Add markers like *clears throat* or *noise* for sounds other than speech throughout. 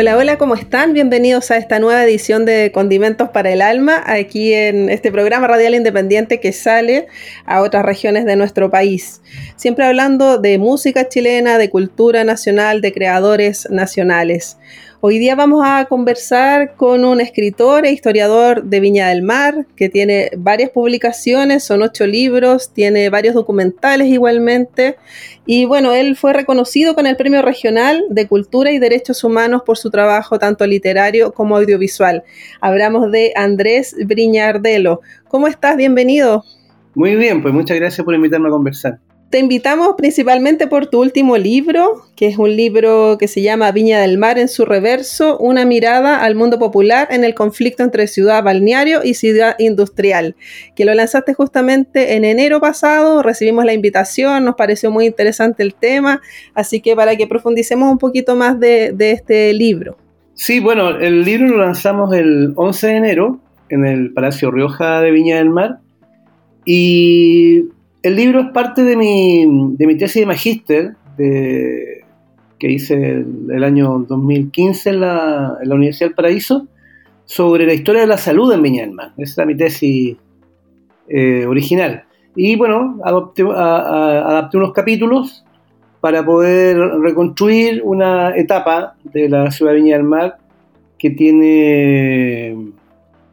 Hola, hola, ¿cómo están? Bienvenidos a esta nueva edición de Condimentos para el Alma, aquí en este programa radial independiente que sale a otras regiones de nuestro país. Siempre hablando de música chilena, de cultura nacional, de creadores nacionales. Hoy día vamos a conversar con un escritor e historiador de Viña del Mar que tiene varias publicaciones, son ocho libros, tiene varios documentales igualmente. Y bueno, él fue reconocido con el Premio Regional de Cultura y Derechos Humanos por su trabajo tanto literario como audiovisual. Hablamos de Andrés Briñardelo. ¿Cómo estás? Bienvenido. Muy bien, pues muchas gracias por invitarme a conversar. Te invitamos principalmente por tu último libro, que es un libro que se llama Viña del Mar en su reverso, una mirada al mundo popular en el conflicto entre ciudad balneario y ciudad industrial, que lo lanzaste justamente en enero pasado, recibimos la invitación, nos pareció muy interesante el tema, así que para que profundicemos un poquito más de, de este libro. Sí, bueno, el libro lo lanzamos el 11 de enero en el Palacio Rioja de Viña del Mar y el libro es parte de mi, de mi tesis de magíster que hice el, año 2015 en la, en la, Universidad del Paraíso sobre la historia de la salud en Viña del Mar. Esa es mi tesis eh, original. Y bueno, adopté, adapté unos capítulos para poder reconstruir una etapa de la ciudad de Viña del Mar que tiene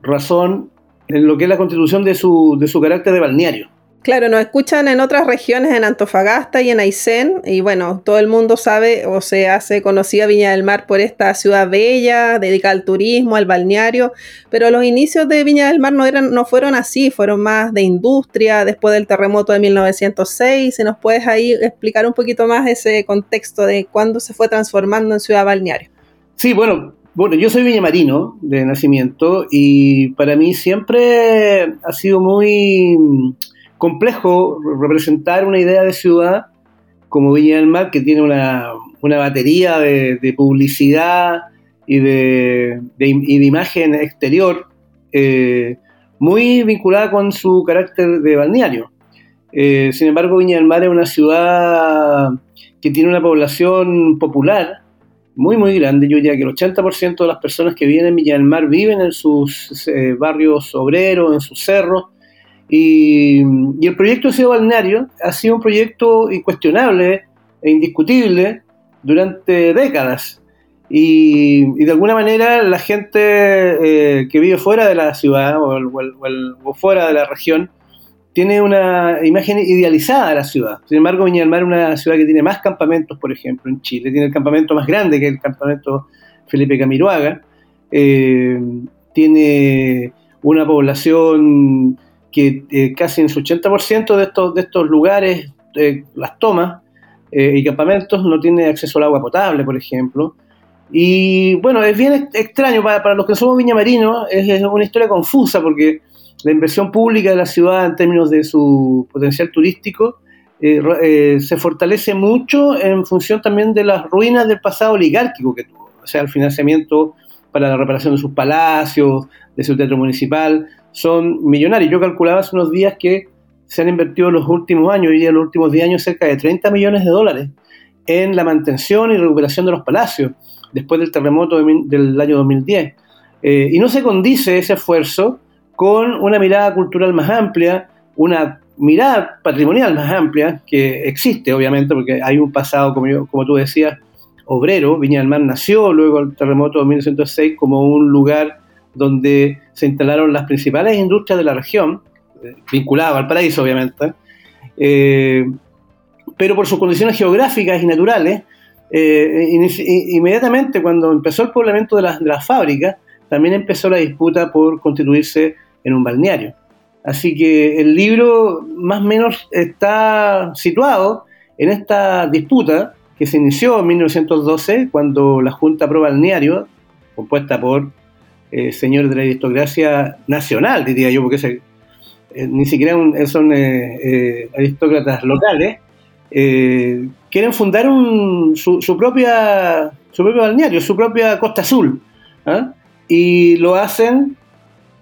razón en lo que es la constitución de su, de su carácter de balneario. Claro, nos escuchan en otras regiones, en Antofagasta y en Aysén, y bueno, todo el mundo sabe o se hace conocida Viña del Mar por esta ciudad bella, dedicada al turismo, al balneario, pero los inicios de Viña del Mar no, eran, no fueron así, fueron más de industria, después del terremoto de 1906, si nos puedes ahí explicar un poquito más ese contexto de cuándo se fue transformando en ciudad balneario. Sí, bueno, bueno, yo soy viñamarino de nacimiento y para mí siempre ha sido muy complejo representar una idea de ciudad como Viña del Mar, que tiene una, batería de, publicidad y de, imagen exterior eh, muy vinculada con su carácter de balneario. Eh, sin embargo, Viña del Mar es una ciudad que tiene una población popular muy, muy grande. Yo diría que el 80% de las personas que viven en Viña del Mar viven en sus eh, barrios obreros, en sus cerros, y, el proyecto de Ciudad Balneario ha sido un proyecto incuestionable e indiscutible durante décadas. Y, de alguna manera la gente eh, que vive fuera de la ciudad o, fuera de la región tiene una imagen idealizada de la ciudad. Sin embargo, Viña del Mar es una ciudad que tiene más campamentos, por ejemplo, en Chile. Tiene el campamento más grande que el campamento Felipe Camiroaga. Eh, tiene una población que eh, casi en su 80% de estos, de estos lugares, eh, las tomas eh, y campamentos, no tiene acceso al agua potable, por ejemplo. Y bueno, es bien extraño para, para los que somos viñamarinos, es, es una historia confusa porque la inversión pública de la ciudad en términos de su potencial turístico se fortalece mucho en función también de las ruinas del pasado oligárquico que tuvo, o sea, el financiamiento para la reparación de sus palacios, de su teatro municipal, son millonarios. Yo calculaba hace unos días que se han invertido en los últimos años, hoy en los últimos 10 años, cerca de 30 millones de dólares en la mantención y recuperación de los palacios después del terremoto del año 2010. Eh, y no se condice ese esfuerzo con una mirada cultural más amplia, una mirada patrimonial más amplia, que existe obviamente, porque hay un pasado, como, como tú decías, obrero. Viña del Mar nació luego del terremoto de 1906 como un lugar donde se instalaron las principales industrias de la región, eh, vinculadas al paraíso obviamente, eh, pero por sus condiciones geográficas y naturales, eh, inmediatamente cuando empezó el poblamiento de las, fábricas, también empezó la disputa por constituirse en un balneario. Así que el libro más o menos está situado en esta disputa que se inició en 1912 cuando la Junta Pro Balneario, compuesta por eh, señores de la aristocracia nacional, diría yo, porque eh, ni siquiera son eh, aristócratas locales, quieren fundar su, propia, su propio balneario, su propia Costa Azul. ¿ah? Y lo hacen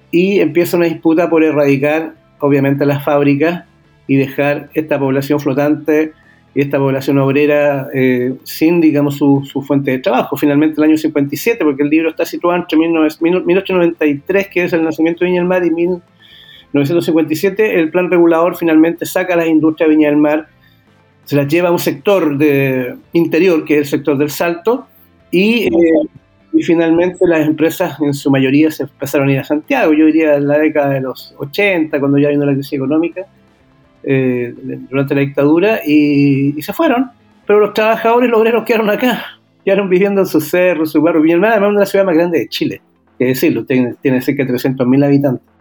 y empieza una disputa por erradicar, obviamente, las fábricas y dejar esta población flotante y esta población obrera eh, sin, digamos, su, fuente de trabajo. Finalmente, el año 57, porque el libro está situado entre 1893, que es el nacimiento de Viña del Mar, y 1957, el plan regulador finalmente saca las industrias de Viña del Mar, se las lleva a un sector de interior, que es el sector del Salto, y... Eh, y finalmente las empresas en su mayoría se empezaron a ir a Santiago, yo diría en la década de los 80, cuando ya vino la crisis económica, eh, durante la dictadura, y, se fueron. Pero los trabajadores los obreros quedaron acá, quedaron viviendo en sus cerros, su barrio. Villanueva además es una ciudades más grandes de Chile, que decirlo, tiene, tiene cerca de 300.000 habitantes.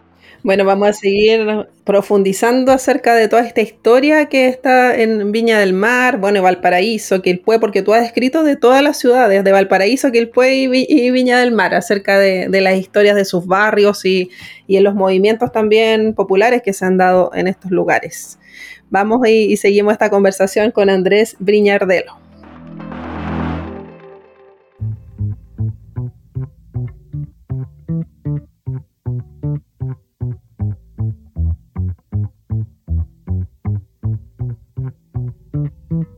Bueno, vamos a seguir profundizando acerca de toda esta historia que está en Viña del Mar, bueno, Valparaíso, Quilpué, porque tú has escrito de todas las ciudades, de Valparaíso, Quilpué y, y Viña del Mar, acerca de, las historias de sus barrios y, y, en los movimientos también populares que se han dado en estos lugares. Vamos y, y seguimos esta conversación con Andrés Briñardelo. Mm-hmm.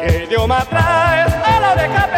que yo me atraes a la oreja.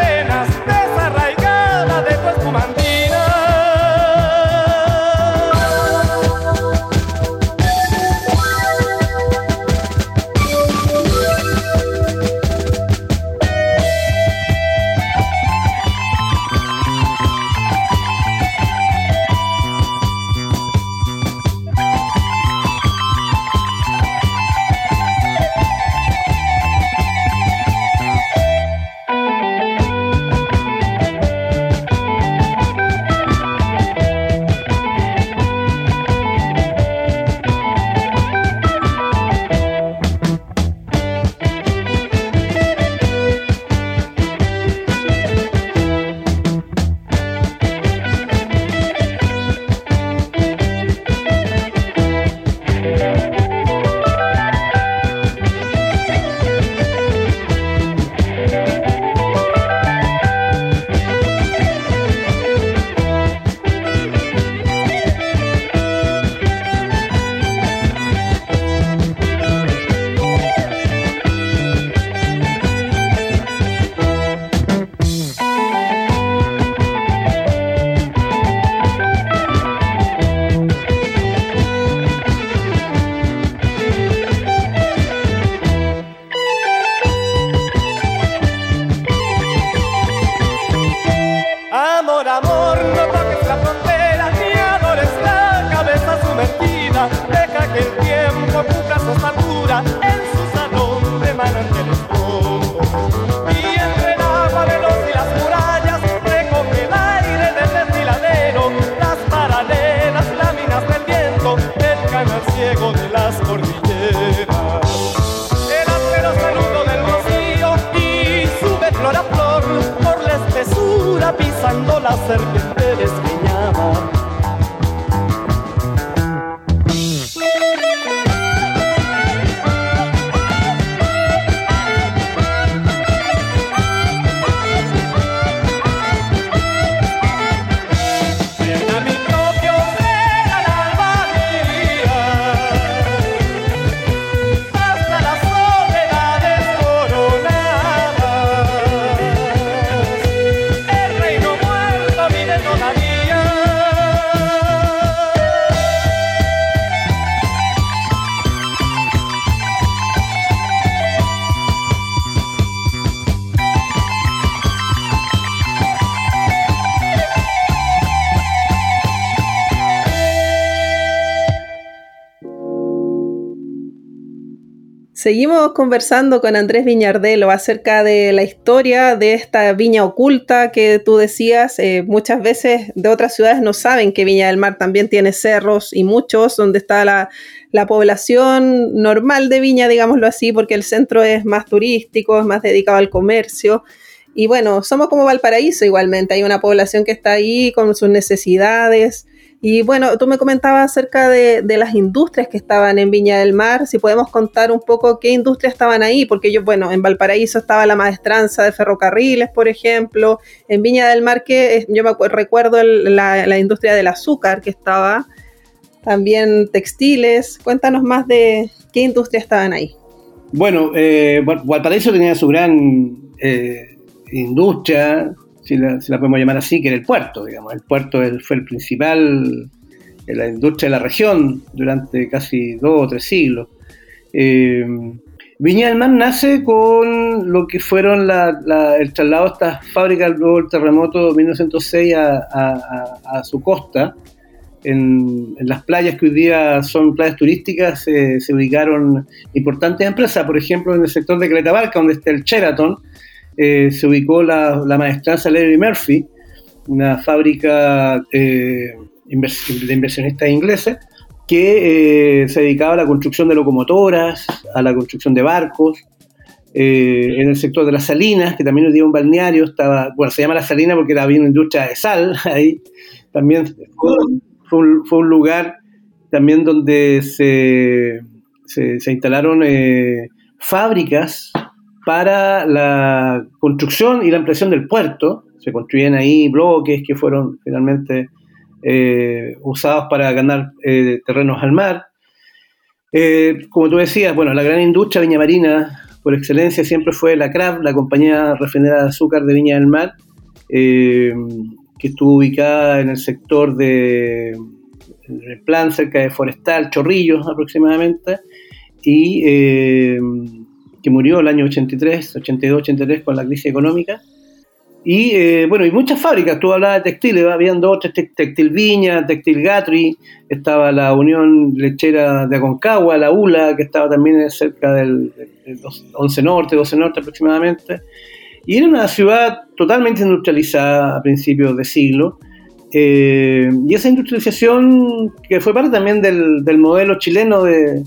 Seguimos conversando con Andrés Viñardelo acerca de la historia de esta viña oculta que tú decías. Eh, muchas veces de otras ciudades no saben que Viña del Mar también tiene cerros y muchos donde está la, la población normal de Viña, digámoslo así, porque el centro es más turístico, es más dedicado al comercio. Y bueno, somos como Valparaíso igualmente, hay una población que está ahí con sus necesidades y bueno, tú me comentabas acerca de, las industrias que estaban en Viña del Mar, si podemos contar un poco qué industrias estaban ahí, porque yo, bueno, en Valparaíso estaba la maestranza de ferrocarriles, por ejemplo, en Viña del Mar que yo me recuerdo la, industria del azúcar que estaba, también textiles, cuéntanos más de qué industrias estaban ahí. Bueno, eh, Valparaíso tenía su gran eh, industria, si la, podemos llamar así, que era el puerto, digamos. El puerto fue el principal la industria de la región durante casi dos o tres siglos. Eh, Viña del Mar nace con lo que fueron el traslado de estas fábricas luego del terremoto de 1906 a, su costa. En, las playas que hoy día son playas turísticas se ubicaron importantes empresas, por ejemplo en el sector de Cretabarca, donde está el Sheraton, eh, se ubicó la, la maestranza Larry Murphy, una fábrica eh, de inversionistas ingleses que eh, se dedicaba a la construcción de locomotoras, a la construcción de barcos. en el sector de las salinas, que también nos dio un balneario, estaba, bueno, se llama la salina porque había una industria de sal *laughs* ahí. También fue, un, lugar también donde se, se instalaron fábricas para la construcción y la ampliación del puerto. Se construyen ahí bloques que fueron finalmente eh, usados para ganar eh, terrenos al mar. Eh, como tú decías, bueno, la gran industria viña marina por excelencia siempre fue la CRAB, la compañía refinera de azúcar de Viña del Mar, que estuvo ubicada en el sector de el plan cerca de Forestal, Chorrillos aproximadamente, y que murió el año 83, 82, 83 con la crisis económica. Y eh, bueno, y muchas fábricas, tú hablabas de textiles, habían dos, Textil Viña, Textil Gatri, estaba la Unión Lechera de Aconcagua, la ULA, que estaba también cerca del, 11 Norte, 12 Norte aproximadamente. Y era una ciudad totalmente industrializada a principios de siglo. Eh, y esa industrialización, que fue parte también del, del modelo chileno de,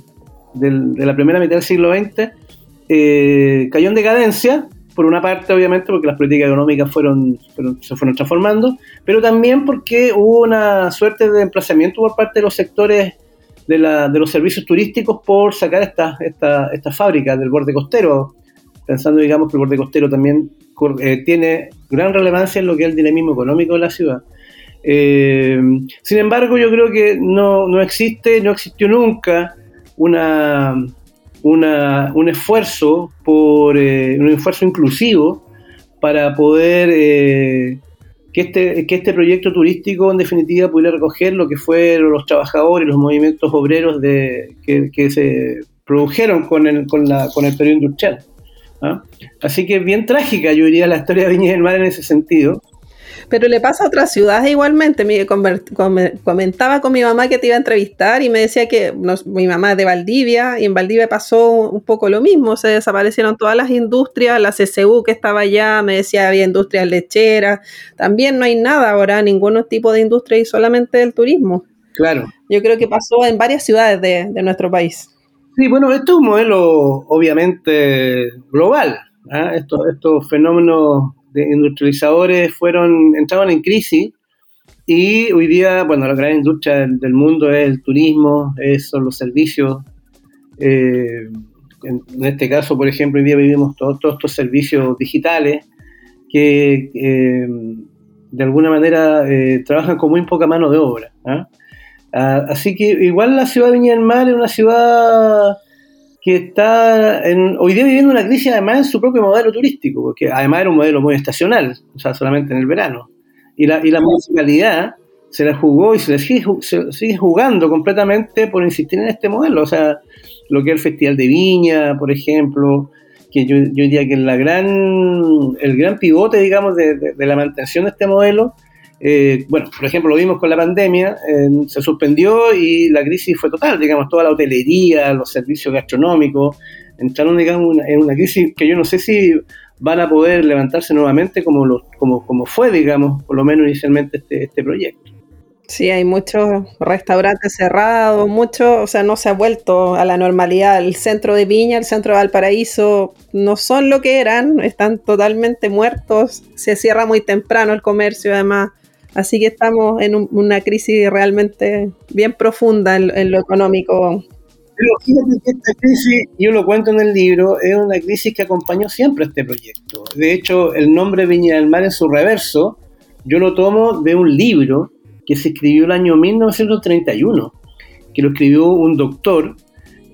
de la primera mitad del siglo XX, eh, cayó en decadencia, por una parte obviamente porque las políticas económicas fueron, se fueron transformando, pero también porque hubo una suerte de emplazamiento por parte de los sectores de, los servicios turísticos por sacar estas esta, fábricas del borde costero, pensando digamos que el borde costero también eh, tiene gran relevancia en lo que es el dinamismo económico de la ciudad. Eh, sin embargo, yo creo que no, no existe, no existió nunca una un esfuerzo por eh, un esfuerzo inclusivo para poder eh, que, este, que este proyecto turístico en definitiva pudiera recoger lo que fueron los trabajadores, los movimientos obreros de, que, se produjeron con el, con, la, con el periodo industrial. ¿ah? Así que bien trágica, yo diría, la historia de Viña del Mar en ese sentido. Pero le pasa a otras ciudades igualmente. Me comentaba con mi mamá que te iba a entrevistar y me decía que mi mamá es de Valdivia y en Valdivia pasó un poco lo mismo. Se desaparecieron todas las industrias, la CCU que estaba allá, me decía había industrias lecheras. También no hay nada ahora, ningún tipo de industria y solamente el turismo. Claro. Yo creo que pasó en varias ciudades de, nuestro país. Sí, bueno, esto es un modelo obviamente global. ¿ah? estos fenómenos de industrializadores fueron, entraban en crisis y hoy día, bueno, la gran industria del mundo es el turismo, son los servicios. Eh, en, este caso, por ejemplo, hoy día vivimos todos, estos servicios digitales que eh, de alguna manera eh, trabajan con muy poca mano de obra. ¿ah? Ah, así que igual la ciudad de Viña del Mar es una ciudad que está hoy día viviendo una crisis además en su propio modelo turístico, porque además era un modelo muy estacional, o sea, solamente en el verano. Y la, y la municipalidad se la jugó y se, sigue, sigue, jugando completamente por insistir en este modelo. O sea, lo que es el Festival de Viña, por ejemplo, que yo, diría que la gran, el gran pivote, digamos, de, la mantención de este modelo, eh, bueno, por ejemplo, lo vimos con la pandemia, se suspendió y la crisis fue total, digamos, toda la hotelería, los servicios gastronómicos, entraron, digamos, en una crisis que yo no sé si van a poder levantarse nuevamente como, los, como, como fue, digamos, por lo menos inicialmente este, este proyecto. Sí, hay muchos restaurantes cerrados, mucho, o sea, no se ha vuelto a la normalidad. El centro de Viña, el centro de Valparaíso, no son lo que eran, están totalmente muertos, se cierra muy temprano el comercio además. Así que estamos en una crisis realmente bien profunda en, lo económico. Pero fíjate que esta crisis, yo lo cuento en el libro, es una crisis que acompañó siempre este proyecto. De hecho, el nombre Viña del Mar en su reverso, yo lo tomo de un libro que se escribió el año 1931, que lo escribió un doctor,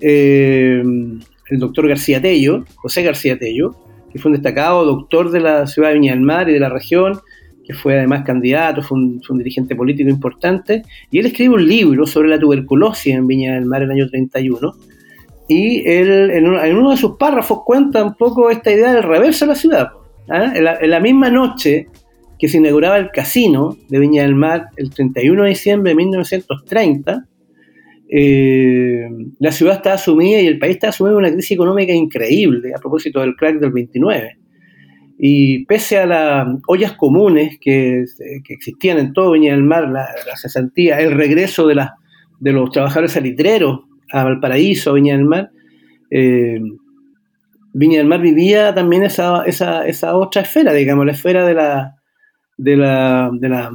eh, el doctor García Tello, José García Tello, que fue un destacado doctor de la ciudad de Viña del Mar y de la región, que fue además candidato, fue un, dirigente político importante, y él escribe un libro sobre la tuberculosis en Viña del Mar en el año 31, y él en, uno de sus párrafos cuenta un poco esta idea del reverso de la ciudad. ¿ah? en la misma noche que se inauguraba el casino de Viña del Mar el 31 de diciembre de 1930, eh, la ciudad estaba sumida y el país estaba sumido en una crisis económica increíble a propósito del crack del 29. Y pese a las ollas comunes que, existían en todo Viña del Mar, la, cesantía, el regreso de, de los trabajadores salitreros a Valparaíso, Viña del Mar, eh, Viña del Mar vivía también esa, esa, esa, otra esfera, digamos, la esfera de la, de la, de la,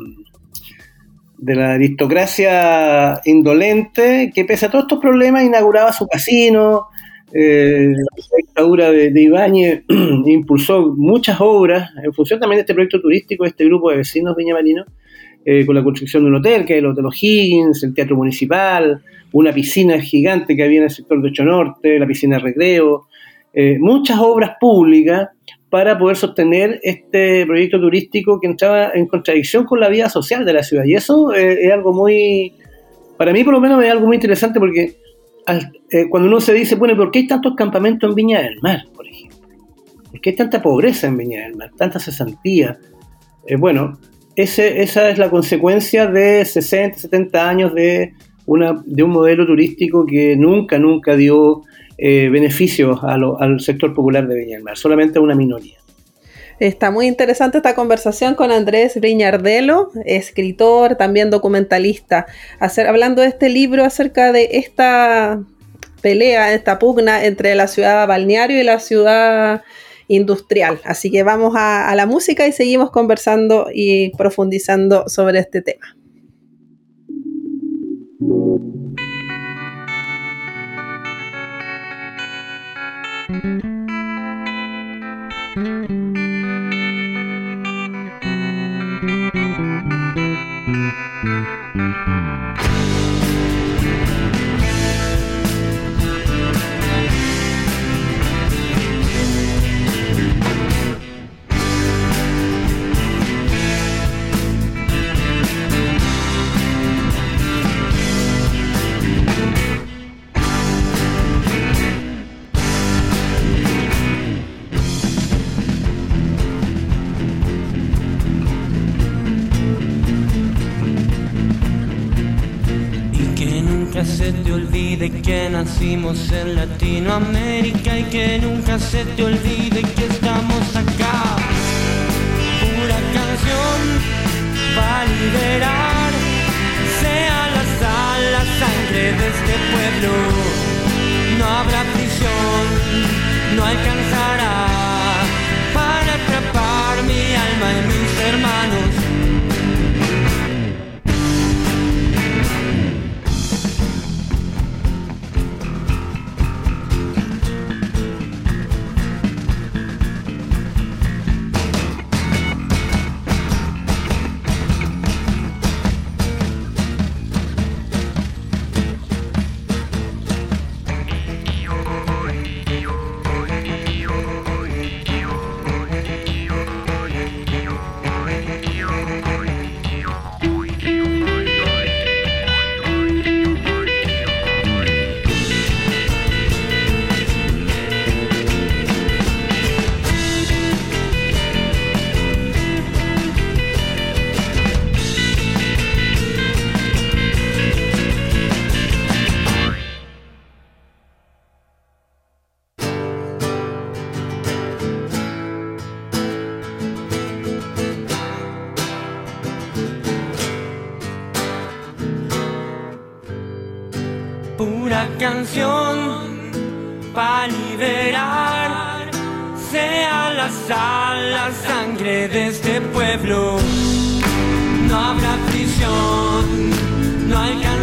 de la aristocracia indolente que pese a todos estos problemas inauguraba su casino, eh, la dictadura de, Ibáñez *clears throat* impulsó muchas obras en función también de este proyecto turístico de este grupo de vecinos viñamarinos, eh, con la construcción de un hotel, que es el Hotel O'Higgins, el Teatro Municipal, una piscina gigante que había en el sector de Ocho Norte, la piscina de recreo, eh, muchas obras públicas para poder sostener este proyecto turístico que entraba en contradicción con la vida social de la ciudad. Y eso eh, es algo muy, para mí por lo menos es algo muy interesante porque eh, cuando uno se dice, bueno, ¿por qué hay tantos campamentos en Viña del Mar, por ejemplo? ¿Por qué hay tanta pobreza en Viña del Mar, tanta cesantía? Eh, bueno, ese, esa es la consecuencia de 60, 70 años de, una, de un modelo turístico que nunca, nunca dio eh, beneficios al sector popular de Viña del Mar, solamente a una minoría. Está muy interesante esta conversación con Andrés Riñardelo, escritor, también documentalista, hacer, hablando de este libro acerca de esta pelea, esta pugna entre la ciudad balneario y la ciudad industrial. Así que vamos a la música y seguimos conversando y profundizando sobre este tema. Latinoamérica y que nunca se te olvide canción para liberar. Sea la sal, la sangre de este pueblo. No habrá prisión, no alcanzará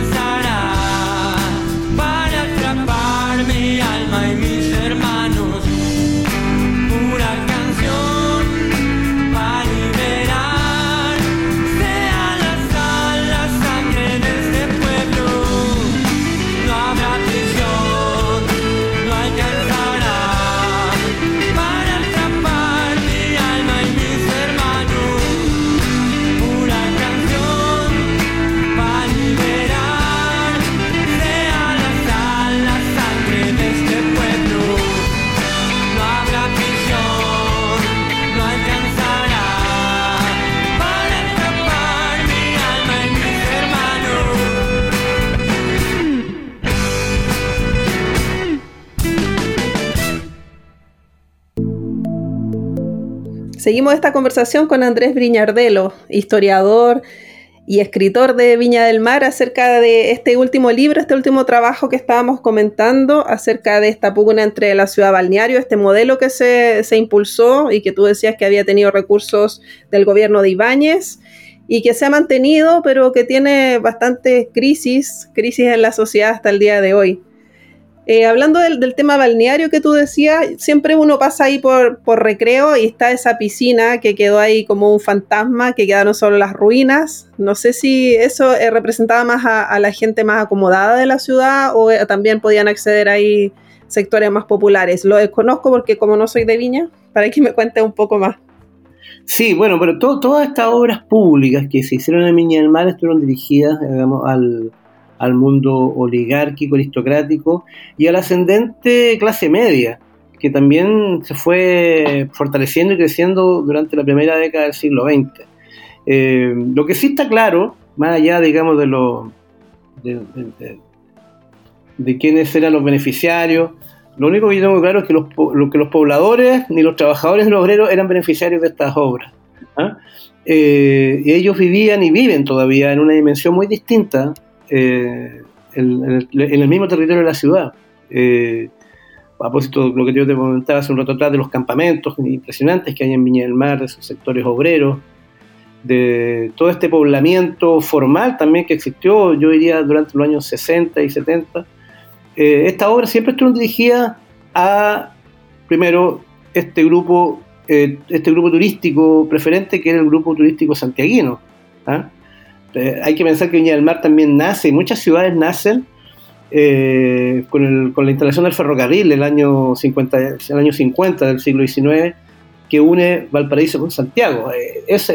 Seguimos esta conversación con Andrés Briñardelo, historiador y escritor de Viña del Mar, acerca de este último libro, este último trabajo que estábamos comentando, acerca de esta pugna entre la ciudad balneario, este modelo que se, se impulsó y que tú decías que había tenido recursos del gobierno de Ibáñez y que se ha mantenido, pero que tiene bastante crisis, crisis en la sociedad hasta el día de hoy. Eh, hablando del, tema balneario que tú decías, siempre uno pasa ahí por, por, recreo y está esa piscina que quedó ahí como un fantasma, que quedaron solo las ruinas. No sé si eso eh, representaba más a, a, la gente más acomodada de la ciudad o eh, también podían acceder ahí sectores más populares. Lo desconozco porque como no soy de Viña, para que me cuentes un poco más. Sí, bueno, pero to, todas estas obras públicas que se hicieron en Viña del Mar estuvieron dirigidas, digamos, al al mundo oligárquico, aristocrático y a la ascendente clase media, que también se fue fortaleciendo y creciendo durante la primera década del siglo XX. Eh, lo que sí está claro, más allá, digamos, de, lo, de, quiénes eran los beneficiarios, lo único que yo tengo claro es que los, lo, que los pobladores ni los trabajadores ni los obreros eran beneficiarios de estas obras. ¿ah? Eh, ellos vivían y viven todavía en una dimensión muy distinta eh, en, en, el, mismo territorio de la ciudad. Eh, a propósito de lo que yo te comentaba hace un rato atrás de los campamentos impresionantes que hay en Viña del Mar, de sus sectores obreros, de todo este poblamiento formal también que existió, yo diría, durante los años 60 y 70. Eh, esta obra siempre estuvo dirigida a, primero, este grupo, eh, este grupo turístico preferente que era el grupo turístico santiaguino. ¿ah? Eh, hay que pensar que Viña del Mar también nace, y muchas ciudades nacen eh, con, la instalación del ferrocarril el año, 50, el año 50 del siglo XIX, que une Valparaíso con Santiago. Eh, esa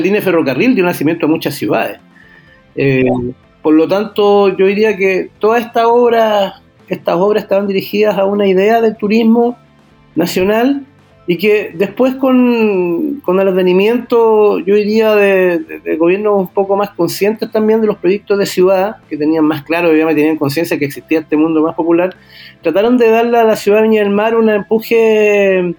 línea de ferrocarril dio nacimiento a muchas ciudades. Por lo tanto, yo diría que todas estas obras, estas obras estaban dirigidas a una idea del turismo nacional y que después con, con el advenimiento, yo diría, de, de, gobiernos un poco más conscientes también de los proyectos de ciudad, que tenían más claro, obviamente tenían conciencia que existía este mundo más popular, trataron de darle a la ciudad de Viña del Mar un empuje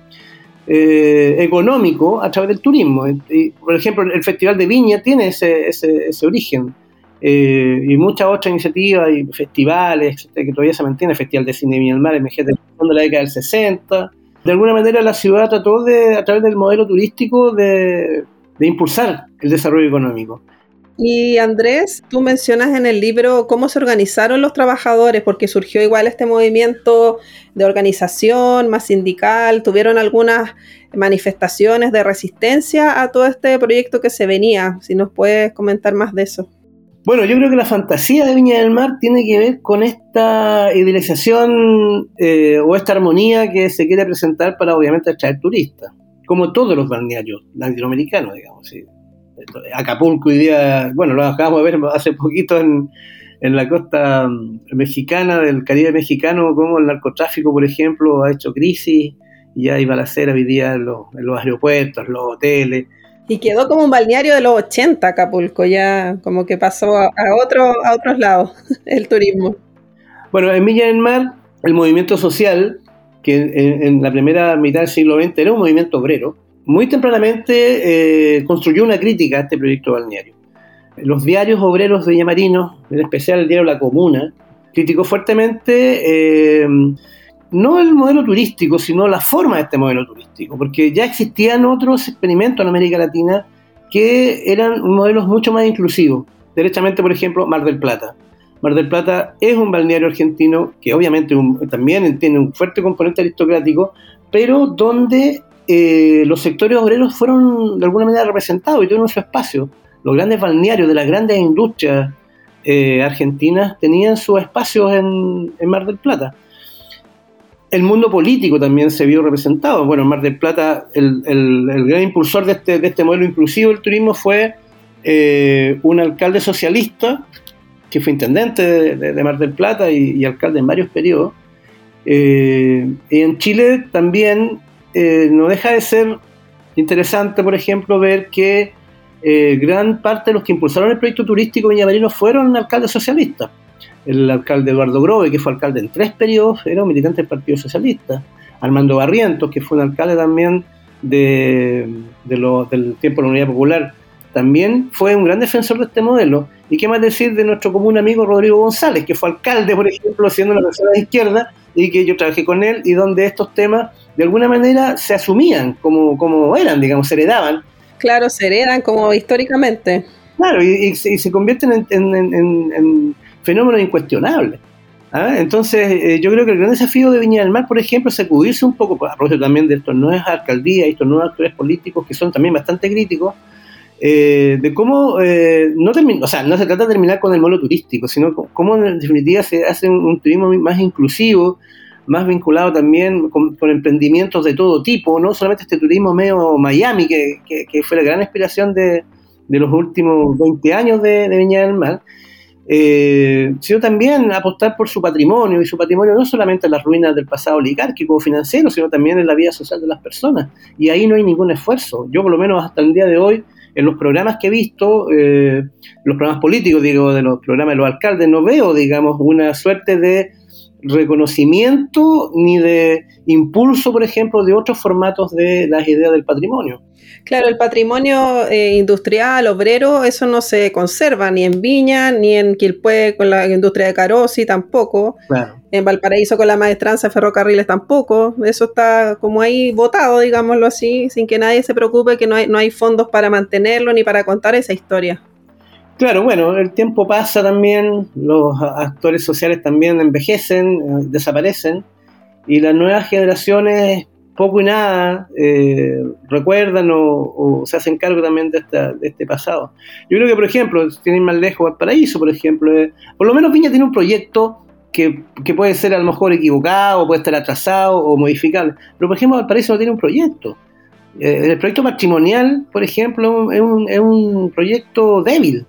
eh, económico a través del turismo. Y, por ejemplo, el Festival de Viña tiene ese, ese, origen. Eh, y muchas otras iniciativas y festivales que todavía se mantiene, el Festival de Cine de Viña del Mar emergente de la década del 60, de alguna manera la ciudad trató de, a través del modelo turístico, de, de, impulsar el desarrollo económico. Y Andrés, tú mencionas en el libro cómo se organizaron los trabajadores, porque surgió igual este movimiento de organización más sindical, tuvieron algunas manifestaciones de resistencia a todo este proyecto que se venía. Si nos puedes comentar más de eso. Bueno, yo creo que la fantasía de Viña del Mar tiene que ver con esta idealización eh, o esta armonía que se quiere presentar para obviamente atraer turistas, como todos los balnearios latinoamericanos, digamos. Acapulco hoy día, bueno, lo acabamos de ver *laughs* hace poquito en, en la costa mexicana, del Caribe mexicano, como el narcotráfico, por ejemplo, ha hecho crisis y hay balacera hoy día en los, en los aeropuertos, los hoteles. Y quedó como un balneario de los 80 Acapulco, ya como que pasó a, a, otro, a otros lados *laughs* el turismo. Bueno, en Villa del Mar, el movimiento social, que en, en, la primera mitad del siglo XX era un movimiento obrero, muy tempranamente eh, construyó una crítica a este proyecto balneario. los diarios obreros de Villamarino, en especial el diario La Comuna, criticó fuertemente eh, no el modelo turístico, sino la forma de este modelo turístico, porque ya existían otros experimentos en América Latina que eran modelos mucho más inclusivos. Derechamente, por ejemplo, Mar del Plata. Mar del Plata es un balneario argentino que obviamente también tiene un fuerte componente aristocrático, pero donde eh, los sectores obreros fueron de alguna manera representados y tuvieron su espacio. Los grandes balnearios de las grandes industrias eh, argentinas tenían sus espacios en, Mar del Plata. El mundo político también se vio representado. Bueno, en Mar del Plata, el, gran impulsor de este, de este, modelo inclusivo del turismo fue eh, un alcalde socialista que fue intendente de, Mar del Plata y, alcalde en varios periodos. y en Chile también eh, no deja de ser interesante, por ejemplo, ver que eh, gran parte de los que impulsaron el proyecto turístico Viña fueron alcaldes socialistas. El alcalde Eduardo Grove, que fue alcalde en tres periodos, era un militante del Partido Socialista. Armando Barrientos, que fue un alcalde también de, del tiempo de la Unidad Popular, también fue un gran defensor de este modelo. ¿Y qué más decir de nuestro común amigo Rodrigo González, que fue alcalde, por ejemplo, siendo una persona de izquierda, y que yo trabajé con él, y donde estos temas de alguna manera se asumían como, como eran, digamos, se heredaban. Claro, se heredan como históricamente. Claro, y, se convierten en, fenómenos incuestionables. ¿ah? Entonces, eh, yo creo que el gran desafío de Viña del Mar, por ejemplo, es sacudirse un poco, a propósito también de estos nuevas alcaldías y estos nuevos actores políticos que son también bastante críticos, eh, de cómo eh, no o sea, no se trata de terminar con el modelo turístico, sino cómo en definitiva se hace un, turismo más inclusivo, más vinculado también con, emprendimientos de todo tipo, no solamente este turismo medio Miami, que, fue la gran inspiración de, los últimos 20 años de, Viña del Mar, eh, sino también apostar por su patrimonio, y su patrimonio no solamente en las ruinas del pasado oligárquico o financiero, sino también en la vida social de las personas. Y ahí no hay ningún esfuerzo. Yo por lo menos hasta el día de hoy en los programas que he visto, eh, los programas políticos, digo, de los programas de los alcaldes, no veo, digamos, una suerte de reconocimiento ni de impulso, por ejemplo, de otros formatos de las ideas del patrimonio. Claro, el patrimonio eh, industrial, obrero, eso no se conserva ni en Viña, ni en Quilpué con la industria de Carosi tampoco. En Valparaíso con la maestranza de ferrocarriles tampoco. Eso está como ahí votado, digámoslo así, sin que nadie se preocupe que no hay, no hay fondos para mantenerlo ni para contar esa historia. Claro, bueno, el tiempo pasa también, los actores sociales también envejecen, eh, desaparecen, y las nuevas generaciones poco y nada eh, recuerdan o, se hacen cargo también de, este pasado. Yo creo que, por ejemplo, si tienen más lejos Paraíso, por ejemplo, eh, por lo menos Viña tiene un proyecto que, puede ser a lo mejor equivocado, puede estar atrasado o modificable, pero por ejemplo Valparaíso no tiene un proyecto. el proyecto matrimonial, por ejemplo, es un, es un proyecto débil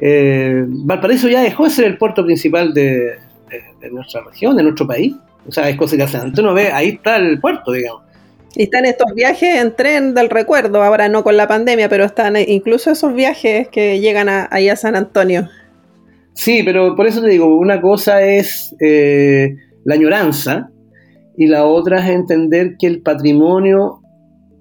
eh, Valparaíso ya dejó de ser el puerto principal de, nuestra región, de nuestro país. O sea, es cosa que hace no ve, ahí está el puerto, digamos. Y están estos viajes en tren del recuerdo, ahora no con la pandemia, pero están incluso esos viajes que llegan a, ahí a San Antonio. Sí, pero por eso te digo, una cosa es eh, la añoranza y la otra es entender que el patrimonio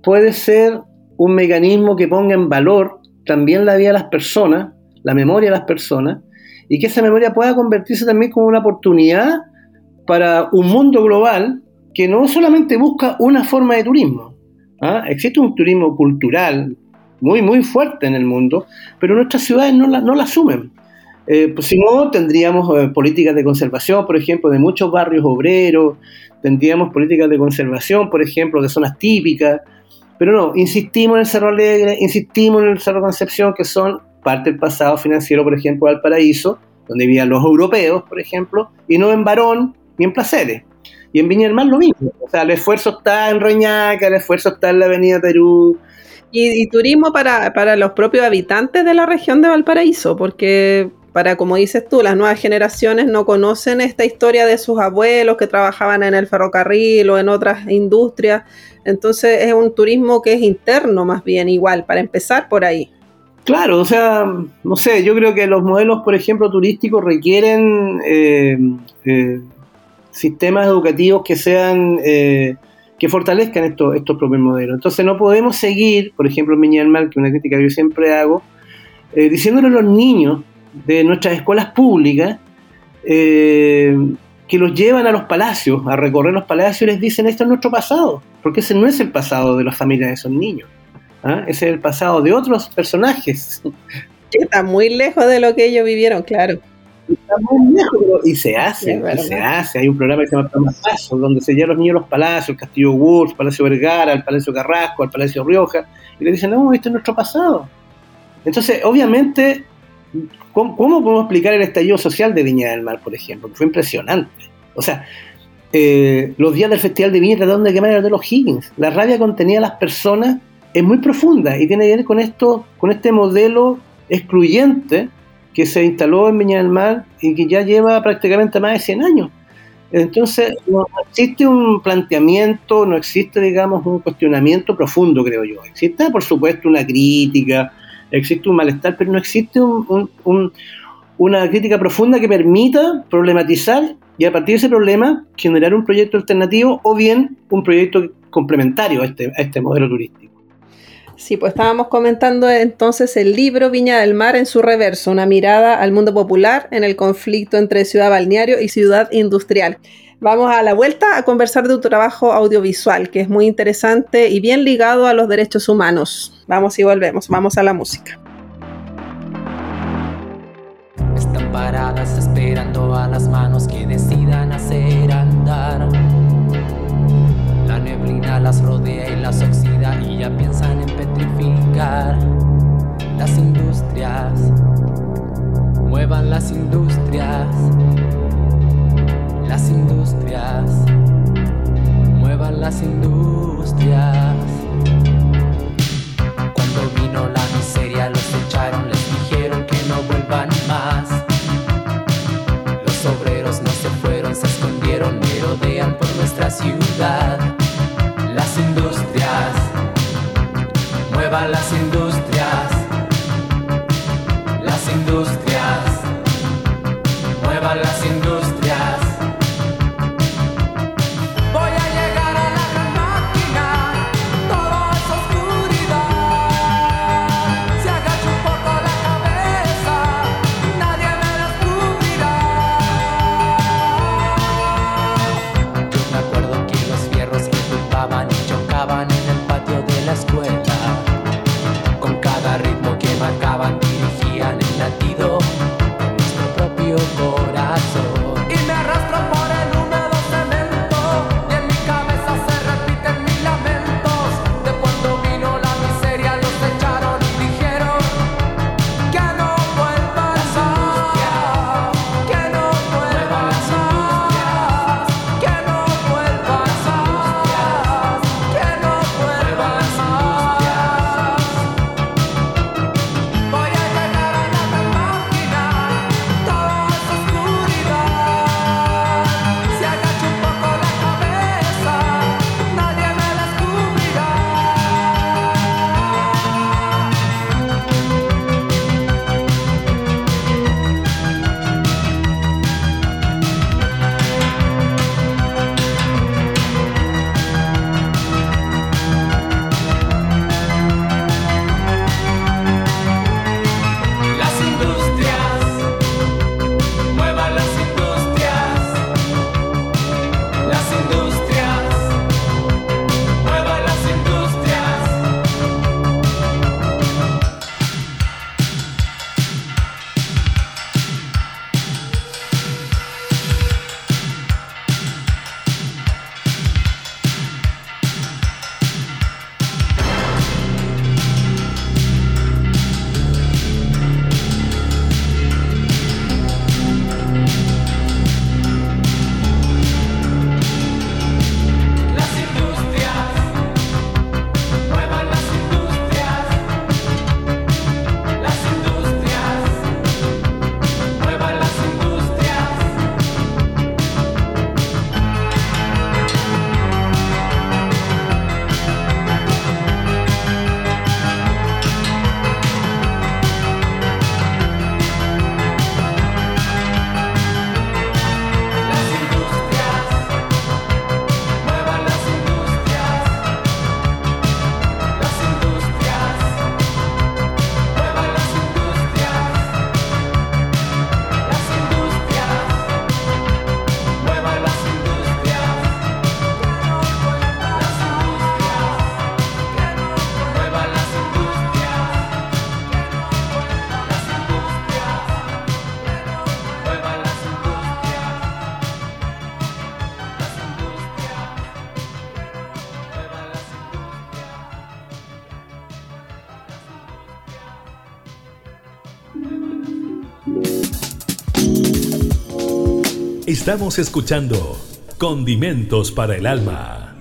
puede ser un mecanismo que ponga en valor también la vida de las personas la memoria de las personas, y que esa memoria pueda convertirse también como una oportunidad para un mundo global que no solamente busca una forma de turismo. ¿ah? Existe un turismo cultural muy, muy fuerte en el mundo, pero nuestras ciudades no la, no la asumen. Eh, pues si no, tendríamos eh, políticas de conservación, por ejemplo, de muchos barrios obreros, tendríamos políticas de conservación, por ejemplo, de zonas típicas, pero no, insistimos en el Cerro Alegre, insistimos en el Cerro Concepción, que son parte del pasado financiero, por ejemplo, del paraíso, donde vivían los europeos, por ejemplo, y no en Barón ni en Placeres. Y en Viña del lo mismo. O sea, el esfuerzo está en Reñaca, el esfuerzo está en la Avenida Perú. Y, turismo para, para, los propios habitantes de la región de Valparaíso, porque para, como dices tú, las nuevas generaciones no conocen esta historia de sus abuelos que trabajaban en el ferrocarril o en otras industrias. Entonces es un turismo que es interno más bien, igual, para empezar por ahí. Claro, o sea, no sé, yo creo que los modelos, por ejemplo, turísticos requieren eh, eh, sistemas educativos que sean, eh, que fortalezcan estos, estos propios modelos. Entonces no podemos seguir, por ejemplo, en del que es una crítica que yo siempre hago, eh, diciéndole a los niños de nuestras escuelas públicas eh, que los llevan a los palacios, a recorrer los palacios y les dicen, esto es nuestro pasado, porque ese no es el pasado de las familias de esos niños, ¿ah? ese es el pasado de otros personajes. *laughs* Que está muy lejos de lo que ellos vivieron, claro. Está muy lejos, y se hace, se hace. Hay un programa que se llama Paso, donde se llevan los niños a los palacios, el Castillo Wurz, el Palacio Vergara, el Palacio Carrasco, el Palacio Rioja, y le dicen, no, este es nuestro pasado. Entonces, obviamente, ¿cómo, podemos explicar el estallido social de Viña del Mar, por ejemplo? Que fue impresionante. O sea, eh, los días del Festival de Viña trataron de quemar el de los Higgins. La rabia contenida a las personas es muy profunda y tiene que ver con esto, con este modelo excluyente que se instaló en Viña del Mar y que ya lleva prácticamente más de 100 años. Entonces, no existe un planteamiento, no existe, digamos, un cuestionamiento profundo, creo yo. Existe, por supuesto, una crítica, existe un malestar, pero no existe una crítica profunda que permita problematizar y a partir de ese problema generar un proyecto alternativo o bien un proyecto complementario a este, a este modelo turístico. Sí, pues estábamos comentando entonces el libro Viña del Mar en su reverso, una mirada al mundo popular en el conflicto entre ciudad balneario y ciudad industrial. Vamos a la vuelta a conversar de tu trabajo audiovisual, que es muy interesante y bien ligado a los derechos humanos. Vamos y volvemos, vamos a la música. Están paradas esperando a las manos que decidan hacer andar la neblina las rodea y las oxida y ya piensan las industrias. Muevan las industrias. Las industrias. Muevan las industrias. Cuando vino la miseria los echaron, muevan Estamos escuchando Condimentos para el Alma.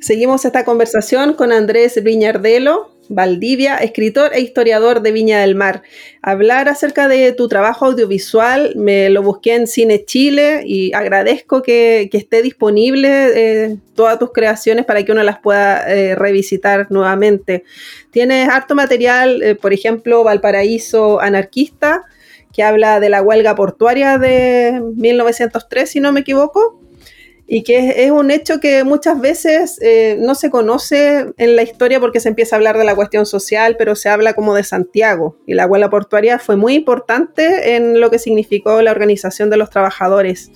Seguimos esta conversación con Andrés Viñardelo, Valdivia, escritor e historiador de Viña del Mar. Hablar acerca de tu trabajo audiovisual, me lo busqué en Cine Chile y agradezco que, esté disponible eh, todas tus creaciones para que uno las pueda eh, revisitar nuevamente. Tienes harto material, eh, por ejemplo, Valparaíso Anarquista, que habla de la huelga portuaria de 1903, si no me equivoco y que es, un hecho que muchas veces eh, no se conoce en la historia porque se empieza a hablar de la cuestión social, pero se habla como de Santiago. Y la huelga portuaria fue muy importante en lo que significó la organización de los trabajadores.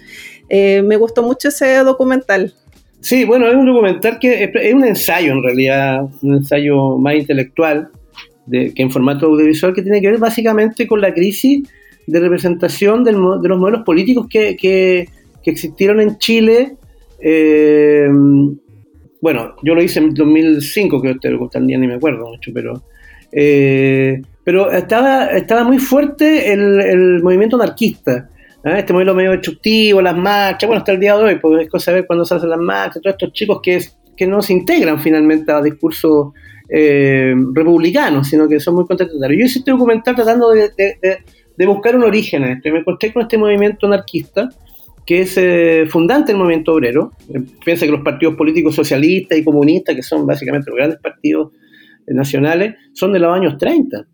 Eh, me gustó mucho ese documental. Sí, bueno, es un documental que es un ensayo en realidad, un ensayo más intelectual de, que en formato audiovisual que tiene que ver básicamente con la crisis de representación de los modelos políticos que, que, que existieron en Chile eh, bueno, yo lo hice en 2005, que ustedes lo ni me acuerdo mucho, pero, eh, pero estaba, estaba muy fuerte el, movimiento anarquista. ¿eh? Este modelo medio destructivo, las marchas, bueno, hasta el día de hoy, porque es cosa de ver cuando se hacen las marchas, todos estos chicos que, que no se integran finalmente a discursos republicanos, sino que son muy contestatarios. Yo hice este documental tratando de, de buscar un origen me encontré con este movimiento anarquista que es eh, fundante del movimiento obrero. Eh, piensa que los partidos políticos socialistas y comunistas, que son básicamente los grandes partidos eh, nacionales, son de los años 30.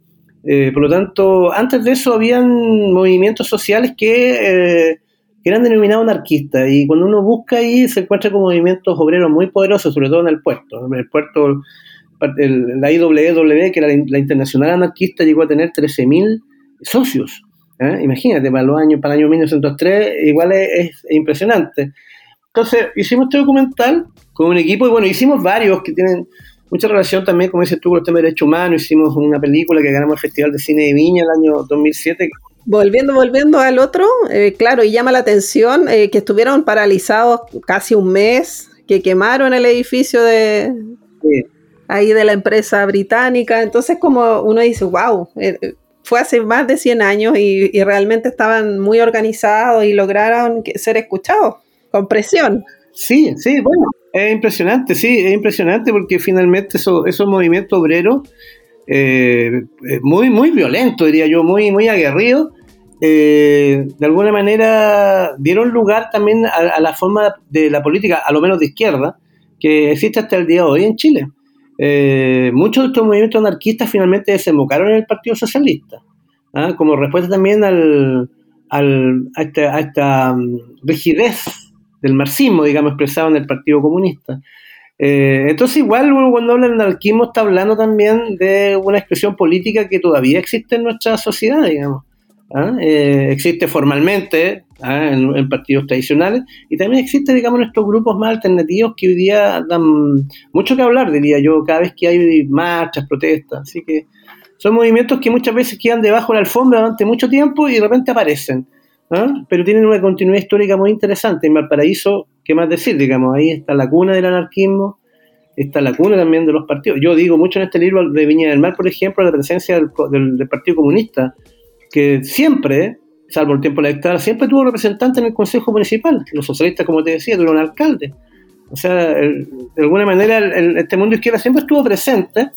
por lo tanto, antes de eso habían movimientos sociales que, eran denominados anarquistas y cuando uno busca ahí se encuentra con movimientos obreros muy poderosos, sobre todo en el puerto. En el puerto, la IWW, que era la Internacional Anarquista, llegó a tener 13.000 socios. ¿Eh? Imagínate, para los años, para el año 1903, igual es, impresionante. Entonces, hicimos este documental con un equipo, y bueno, hicimos varios que tienen mucha relación también, como dices tú, con el tema de derechos humanos. Hicimos una película que ganamos el Festival de Cine de Viña el año 2007. Volviendo, volviendo al otro, eh, claro, y llama la atención eh, que estuvieron paralizados casi un mes, que quemaron el edificio de, ahí de la empresa británica. Entonces, como uno dice, wow, fue hace más de 100 años y, realmente estaban muy organizados y lograron ser escuchados con presión. Sí, sí, bueno, es impresionante, sí, es impresionante porque finalmente esos movimientos obreros, eh, muy, muy violentos, diría yo, muy, muy aguerridos, eh, de alguna manera dieron lugar también a, la forma de la política, a lo menos de izquierda, que existe hasta el día de hoy en Chile. Eh, muchos de estos movimientos anarquistas finalmente desembocaron en el Partido Socialista, ¿ah? como respuesta también al, a esta, mm, rigidez del marxismo, digamos, expresado en el Partido Comunista. Eh, entonces, igual cuando habla de anarquismo está hablando también de una expresión política que todavía existe en nuestra sociedad, digamos. ¿Ah? Eh, existe formalmente ¿ah? en, partidos tradicionales y también existe, digamos, estos grupos más alternativos que hoy día dan mucho que hablar, diría yo, cada vez que hay marchas, protestas. Así que son movimientos que muchas veces quedan debajo de la alfombra durante mucho tiempo y de repente aparecen. ¿ah? Pero tienen una continuidad histórica muy interesante. En Valparaíso, ¿qué más decir? Digamos, ahí está la cuna del anarquismo, está la cuna también de los partidos. Yo digo mucho en este libro de Viña del Mar, por ejemplo, la presencia del Partido Comunista que siempre, salvo el tiempo electoral, siempre tuvo representantes en el Consejo Municipal. Los socialistas, como te decía, tuvieron alcalde. O sea, de alguna manera este mundo izquierda siempre estuvo presente,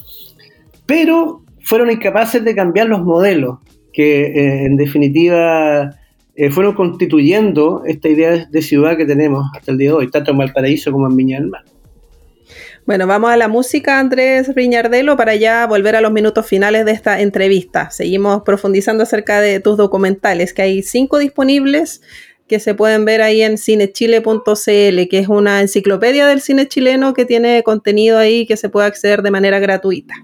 pero fueron incapaces de cambiar los modelos que eh, en definitiva eh, fueron constituyendo esta idea de ciudad que tenemos hasta el día de hoy, tanto en Valparaíso como en Viña del Mar. Bueno, vamos a la música, Andrés Riñardelo, para ya volver a los minutos finales de esta entrevista. Seguimos profundizando acerca de tus documentales, que hay cinco disponibles que se pueden ver ahí en cinechile.cl, que es una enciclopedia del cine chileno que tiene contenido ahí que se puede acceder de manera gratuita.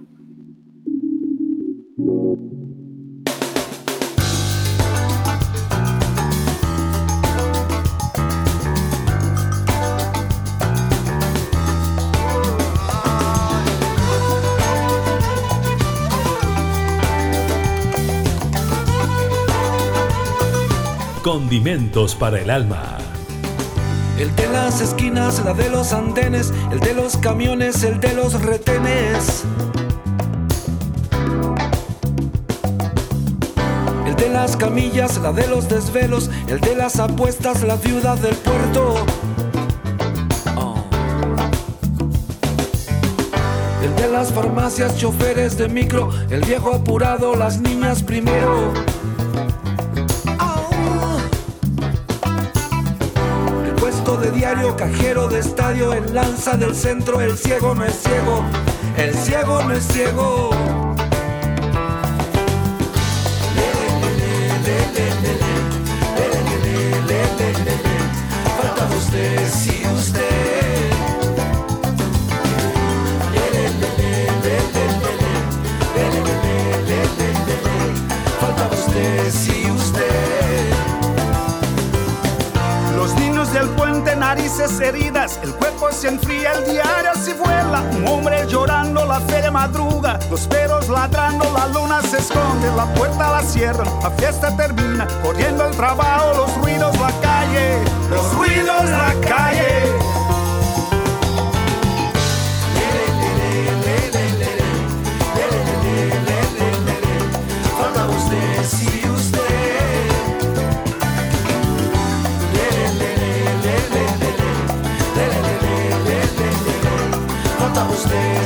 Condimentos para el alma. El de las esquinas, la de los andenes, el de los camiones, el de los retenes. El de las camillas, la de los desvelos, el de las apuestas, la viuda del puerto. El de las farmacias, choferes de micro, el viejo apurado, las niñas primero. Diario, cajero de estadio, el lanza del centro, el ciego no es ciego, el ciego no es ciego. Falta usted, si usted. Narices heridas, el cuerpo se enfría, el diario se vuela. Un hombre llorando, la feria madruga, los perros ladrando, la luna se esconde, la puerta la cierran, la fiesta termina, corriendo el trabajo, los ruidos, la calle, los ruidos, la calle.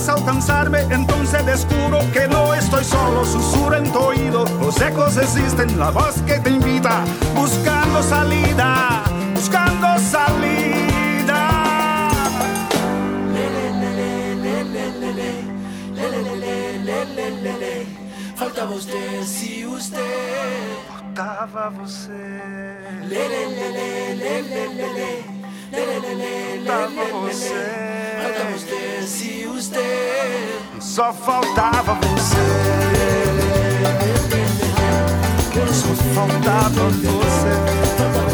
parece alcanzarme, entonces descubro que no estoy solo, susurro en tu oído, los ecos existen, la voz que te invita, buscando salida, buscando salida. Falta usted, si usted. Faltava você, faltava você, Falta usted, si usted. só faltava você. Só faltava você.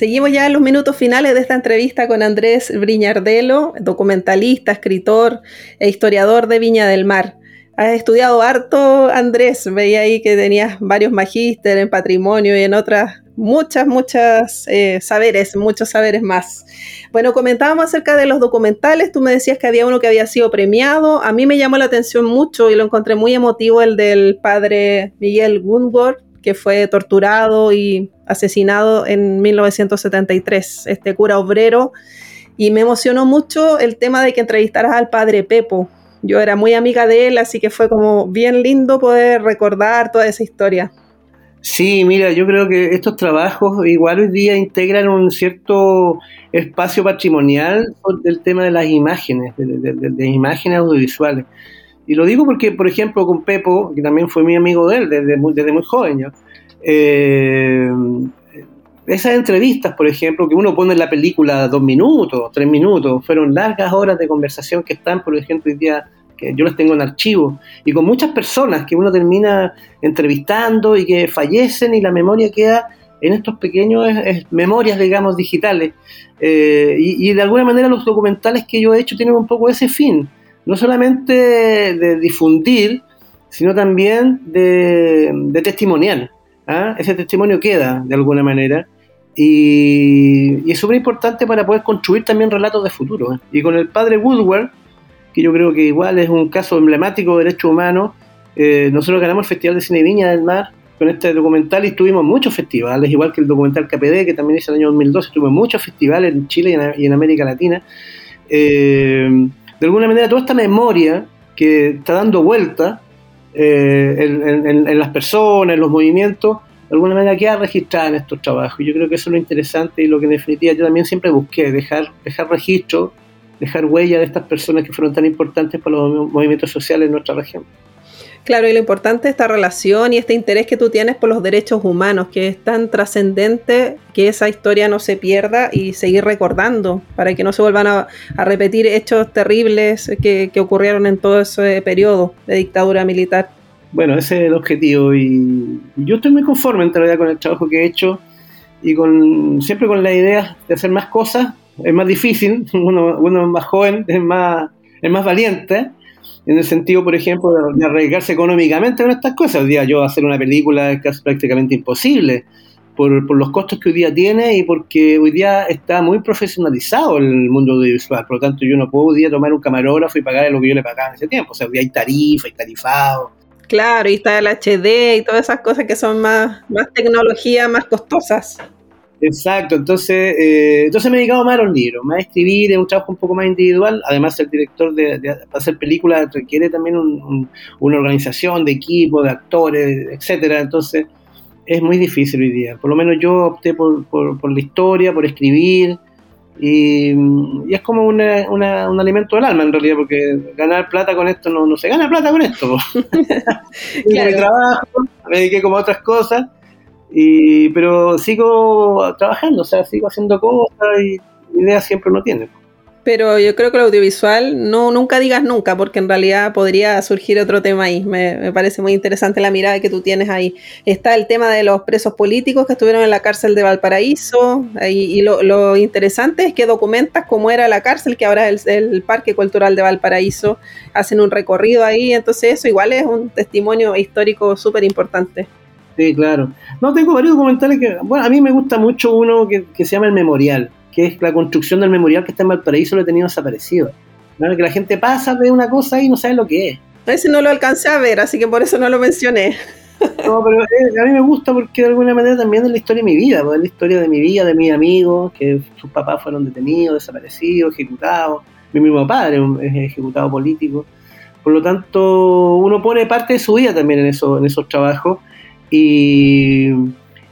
Seguimos ya en los minutos finales de esta entrevista con Andrés Briñardelo, documentalista, escritor e historiador de Viña del Mar. Has estudiado harto, Andrés. Veía ahí que tenías varios magíster en patrimonio y en otras muchas, muchas eh, saberes, muchos saberes más. Bueno, comentábamos acerca de los documentales. Tú me decías que había uno que había sido premiado. A mí me llamó la atención mucho y lo encontré muy emotivo, el del padre Miguel Gunvor, que fue torturado y asesinado en 1973, este cura obrero. Y me emocionó mucho el tema de que entrevistaras al padre Pepo. Yo era muy amiga de él, así que fue como bien lindo poder recordar toda esa historia. Sí, mira, yo creo que estos trabajos igual hoy día integran un cierto espacio patrimonial del tema de las imágenes, de, imágenes audiovisuales. Y lo digo porque, por ejemplo, con Pepo, que también fue mi amigo de él desde muy, desde muy joven, ¿ya? Eh, esas entrevistas, por ejemplo, que uno pone en la película dos minutos, tres minutos, fueron largas horas de conversación que están, por ejemplo, hoy día, que yo las tengo en archivo, y con muchas personas que uno termina entrevistando y que fallecen y la memoria queda en estos pequeños es, memorias, digamos, digitales. Eh, y, de alguna manera los documentales que yo he hecho tienen un poco ese fin, no solamente de difundir, sino también de, testimonial. ¿Ah? Ese testimonio queda de alguna manera y, y es súper importante para poder construir también relatos de futuro. ¿eh? Y con el padre Woodward que yo creo que igual es un caso emblemático de derechos humanos. Eh, nosotros ganamos el Festival de Cine Viña del Mar con este documental y tuvimos muchos festivales, igual que el documental KPD, que también hice el año 2012, tuvimos muchos festivales en Chile y en, América Latina. Eh, de alguna manera, toda esta memoria que está dando vuelta eh, en, las personas, en los movimientos, de alguna manera queda registrada en estos trabajos. Yo creo que eso es lo interesante y lo que en definitiva yo también siempre busqué, dejar, dejar registro, dejar huella de estas personas que fueron tan importantes para los movimientos sociales en nuestra región. Claro, y lo importante de esta relación y este interés que tú tienes por los derechos humanos, que es tan trascendente que esa historia no se pierda y seguir recordando para que no se vuelvan a, repetir hechos terribles que, ocurrieron en todo ese periodo de dictadura militar. Bueno, ese es el objetivo y yo estoy muy conforme en realidad con el trabajo que he hecho y con siempre con la idea de hacer más cosas. Es más difícil, *laughs* uno, uno es más joven, es más, es más valiente, en el sentido, por ejemplo, de, arriesgarse económicamente con estas cosas. Hoy día yo hacer una película es casi prácticamente imposible por, los costos que hoy día tiene y porque hoy día está muy profesionalizado el mundo audiovisual. Por lo tanto, yo no puedo hoy día tomar un camarógrafo y pagarle lo que yo le pagaba en ese tiempo. O sea, hoy día hay tarifa, hay tarifado. Claro, y está el HD y todas esas cosas que son más, más tecnología, más costosas. Exacto, entonces, eh, entonces me he dedicado más a los libros, más a escribir, es un trabajo un poco más individual, además el director de, hacer películas requiere también una organización de equipo, de actores, etcétera, entonces es muy difícil hoy día, por lo menos yo opté por, por, la historia, por escribir, y, es como un alimento del alma en realidad, porque ganar plata con esto no, no se gana plata con esto. *laughs* *laughs* claro. trabajo, me dediqué como a otras cosas y, pero sigo trabajando, o sea, sigo haciendo cosas y ideas siempre no tiene. Pero yo creo que el audiovisual, no, nunca digas nunca, porque en realidad podría surgir otro tema ahí. Me, parece muy interesante la mirada que tú tienes ahí. Está el tema de los presos políticos que estuvieron en la cárcel de Valparaíso, y lo, interesante es que documentas cómo era la cárcel, que ahora es el, el Parque Cultural de Valparaíso, hacen un recorrido ahí, entonces eso igual es un testimonio histórico súper importante. Sí, claro. No, tengo varios documentales que, bueno, a mí me gusta mucho uno que, se llama El Memorial, que es la construcción del memorial que está en Valparaíso, lo he tenido desaparecido. Que la gente pasa, ve una cosa y no sabe lo que es. A ese no lo alcancé a ver, así que por eso no lo mencioné. No, pero eh, a mí me gusta porque de alguna manera también es la historia de mi vida, pues, es la historia de mi vida, de mis amigos, que sus papás fueron detenidos, desaparecidos, ejecutados. Mi mismo padre es ejecutado político. Por lo tanto, uno pone parte de su vida también en, eso, en esos trabajos y,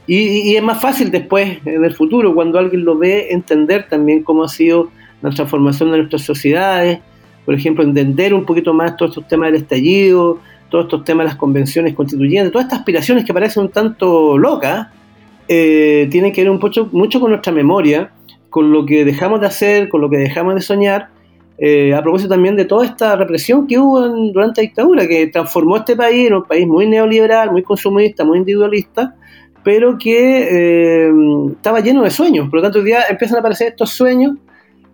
y, es más fácil después, en el futuro, cuando alguien lo ve, entender también cómo ha sido la transformación de nuestras sociedades, por ejemplo, entender un poquito más todos estos temas del estallido, todos estos temas de las convenciones constituyentes, todas estas aspiraciones que parecen un tanto locas, eh, tienen que ver mucho con nuestra memoria, con lo que dejamos de hacer, con lo que dejamos de soñar, eh, a propósito también de toda esta represión que hubo durante la dictadura, que transformó este país en un país muy neoliberal, muy consumista, muy individualista, pero que eh, estaba lleno de sueños. Por lo tanto, hoy día empiezan a aparecer estos sueños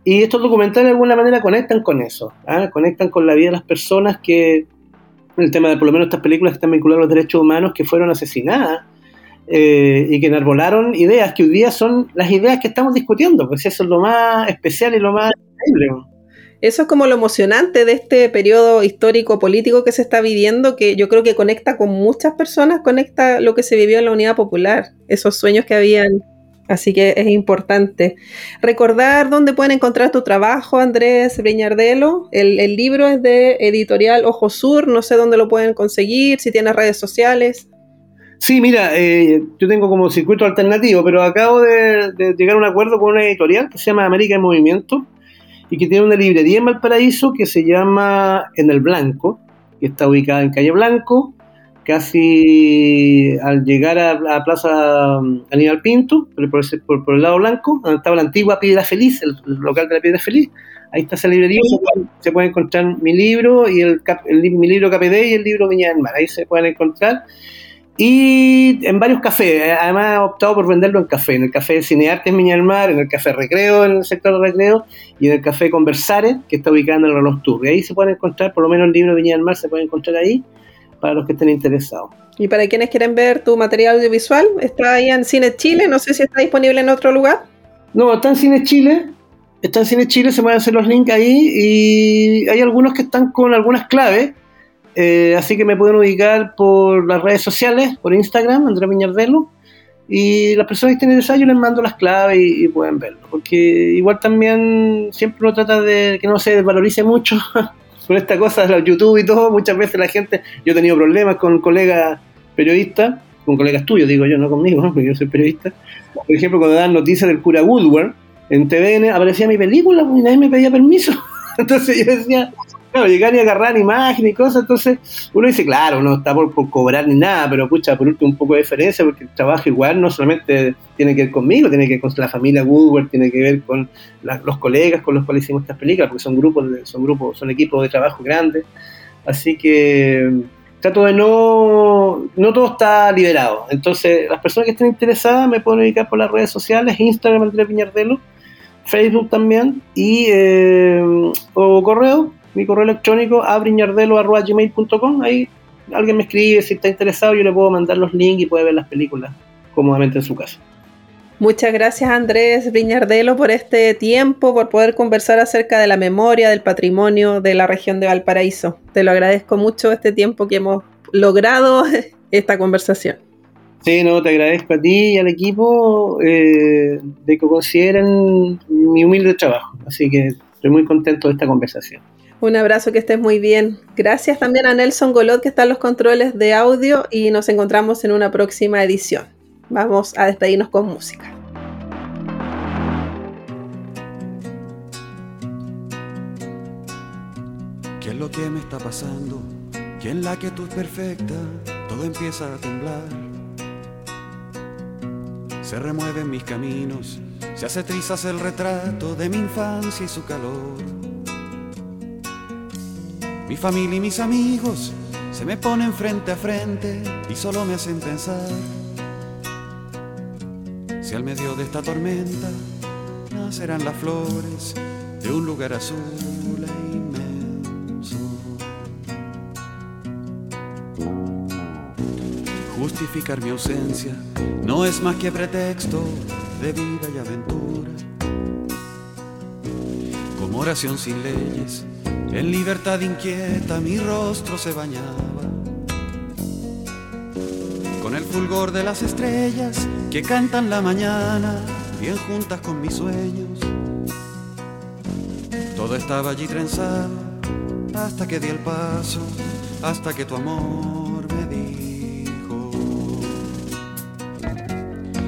y estos documentales de alguna manera conectan con eso, ¿ah? conectan con la vida de las personas que, el tema de por lo menos estas películas que están vinculadas a los derechos humanos que fueron asesinadas. Eh, y que enarbolaron ideas que hoy día son las ideas que estamos discutiendo, pues eso es lo más especial y lo más increíble. Eso es como lo emocionante de este periodo histórico político que se está viviendo, que yo creo que conecta con muchas personas, conecta lo que se vivió en la Unidad Popular, esos sueños que habían. Así que es importante. Recordar dónde pueden encontrar tu trabajo, Andrés Breñardelo. El, libro es de editorial Ojo Sur, no sé dónde lo pueden conseguir, si tienes redes sociales. Sí, mira, eh, yo tengo como circuito alternativo, pero acabo de, de, llegar a un acuerdo con una editorial que se llama América en Movimiento, y que tiene una librería en Valparaíso que se llama En el Blanco, que está ubicada en Calle Blanco, casi al llegar a la Plaza Aníbal Pinto, por, por, el lado blanco, donde estaba la antigua Piedra Feliz, el, local de la Piedra Feliz. Ahí está esa librería, se puede, encontrar mi libro y el, mi libro KPD y el libro Viña del Mar. Ahí se pueden encontrar y en varios cafés. Además, he optado por venderlo en café. En el café Cinearte en Viña del Mar, en el café Recreo, en el sector de Recreo, y en el café Conversare, que está ubicado en el reloj Tour. Y ahí se pueden encontrar, por lo menos el libro Viña del Mar se puede encontrar ahí, para los que estén interesados. Y para quienes quieren ver tu material audiovisual, está ahí en Cine Chile. No sé si está disponible en otro lugar. No, está en Cine Chile. está en Cine Chile, se pueden hacer los links ahí y hay algunos que están con algunas claves, eh, así que me pueden ubicar por las redes sociales, por Instagram, Andrés Piñardelo, y las personas que estén interesadas yo les mando las claves y, pueden verlo, porque igual también siempre uno trata de que no se desvalorice mucho *laughs* con esta cosa de YouTube y todo, muchas veces la gente, yo he tenido problemas con colegas periodistas, con colegas tuyos, digo yo, no conmigo, *laughs* porque yo soy periodista, por ejemplo, cuando dan noticias del cura Woodward, en TVN aparecía mi película y nadie me pedía permiso. *laughs* Entonces yo decía, claro, llegar y agarrar imágenes y cosas, entonces uno dice, claro, no está por, cobrar ni nada, pero pucha, por último un poco de diferencia, porque el trabajo igual no solamente tiene que ver conmigo, tiene que ver con la familia Woodward, tiene que ver con los colegas con los cuales hicimos estas películas, porque son grupos, son grupos, son equipos de trabajo grandes. Así que trato de no, no todo está liberado. Entonces, las personas que estén interesadas me pueden ubicar por las redes sociales, Instagram Andrés Piñardelo, Facebook también, y eh, o correo, mi correo electrónico abriñardelo.gmail.com, ahí alguien me escribe, si está interesado yo le puedo mandar los links y puede ver las películas cómodamente en su casa. Muchas gracias Andrés Briñardelo por este tiempo, por poder conversar acerca de la memoria, del patrimonio de la región de Valparaíso. Te lo agradezco mucho este tiempo que hemos logrado *laughs* esta conversación. Sí, no, te agradezco a ti y al equipo eh, de que consideren mi humilde trabajo. Así que estoy muy contento de esta conversación. Un abrazo, que estés muy bien. Gracias también a Nelson Golot que está en los controles de audio y nos encontramos en una próxima edición. Vamos a despedirnos con música. ¿Qué es lo que me está pasando? Que en la que tú es perfecta, todo empieza a temblar. Se remueven mis caminos, se hace trizas el retrato de mi infancia y su calor. Mi familia y mis amigos se me ponen frente a frente y solo me hacen pensar si al medio de esta tormenta nacerán las flores de un lugar azul e inmenso. Justificar mi ausencia no es más que pretexto de vida y aventura. Como oración sin leyes, en libertad inquieta mi rostro se bañaba con el fulgor de las estrellas que cantan la mañana, bien juntas con mis sueños. Todo estaba allí trenzado hasta que di el paso, hasta que tu amor me dijo.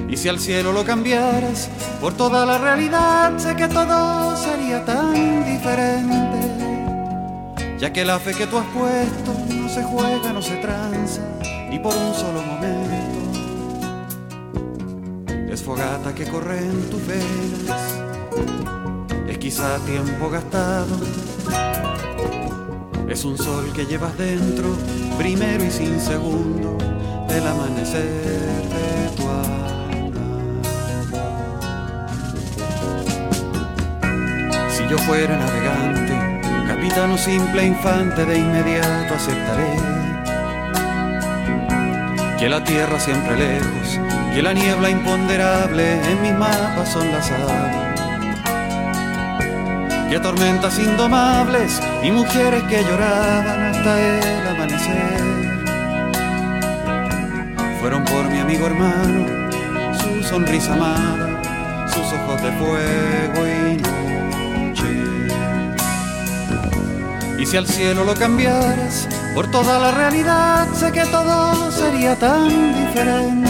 Y si al cielo lo cambiaras por toda la realidad, sé que todo sería tan diferente. Ya que la fe que tú has puesto no se juega, no se tranza, ni por un solo momento fogata que corre en tus venas es quizá tiempo gastado. Es un sol que llevas dentro, primero y sin segundo, del amanecer de tu alma. Si yo fuera navegante, capitán o simple infante, de inmediato aceptaré que la tierra siempre lejos que la niebla imponderable en mis mapas son las aves. Que tormentas indomables y mujeres que lloraban hasta el amanecer. Fueron por mi amigo hermano, su sonrisa amada, sus ojos de fuego y noche. Si al cielo lo cambiaras por toda la realidad, sé que todo sería tan diferente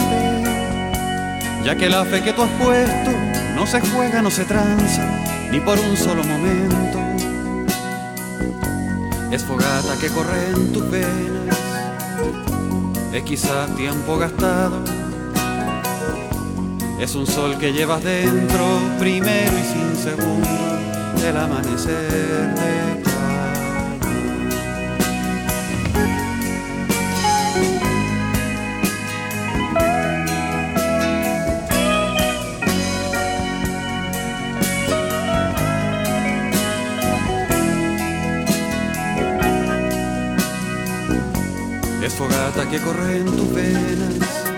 ya que la fe que tú has puesto no se juega, no se tranza, ni por un solo momento. Es fogata que corre en tus venas, es quizá tiempo gastado, es un sol que llevas dentro, primero y sin segundo, del amanecer que corre en tus venas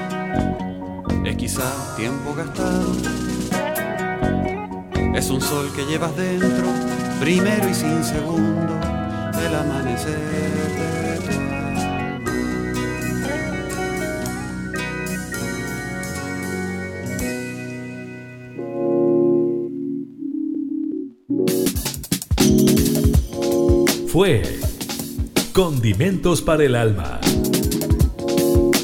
es quizá tiempo gastado, Es un sol que llevas dentro, primero y sin segundo, el amanecer. Fue Condimentos para el Alma.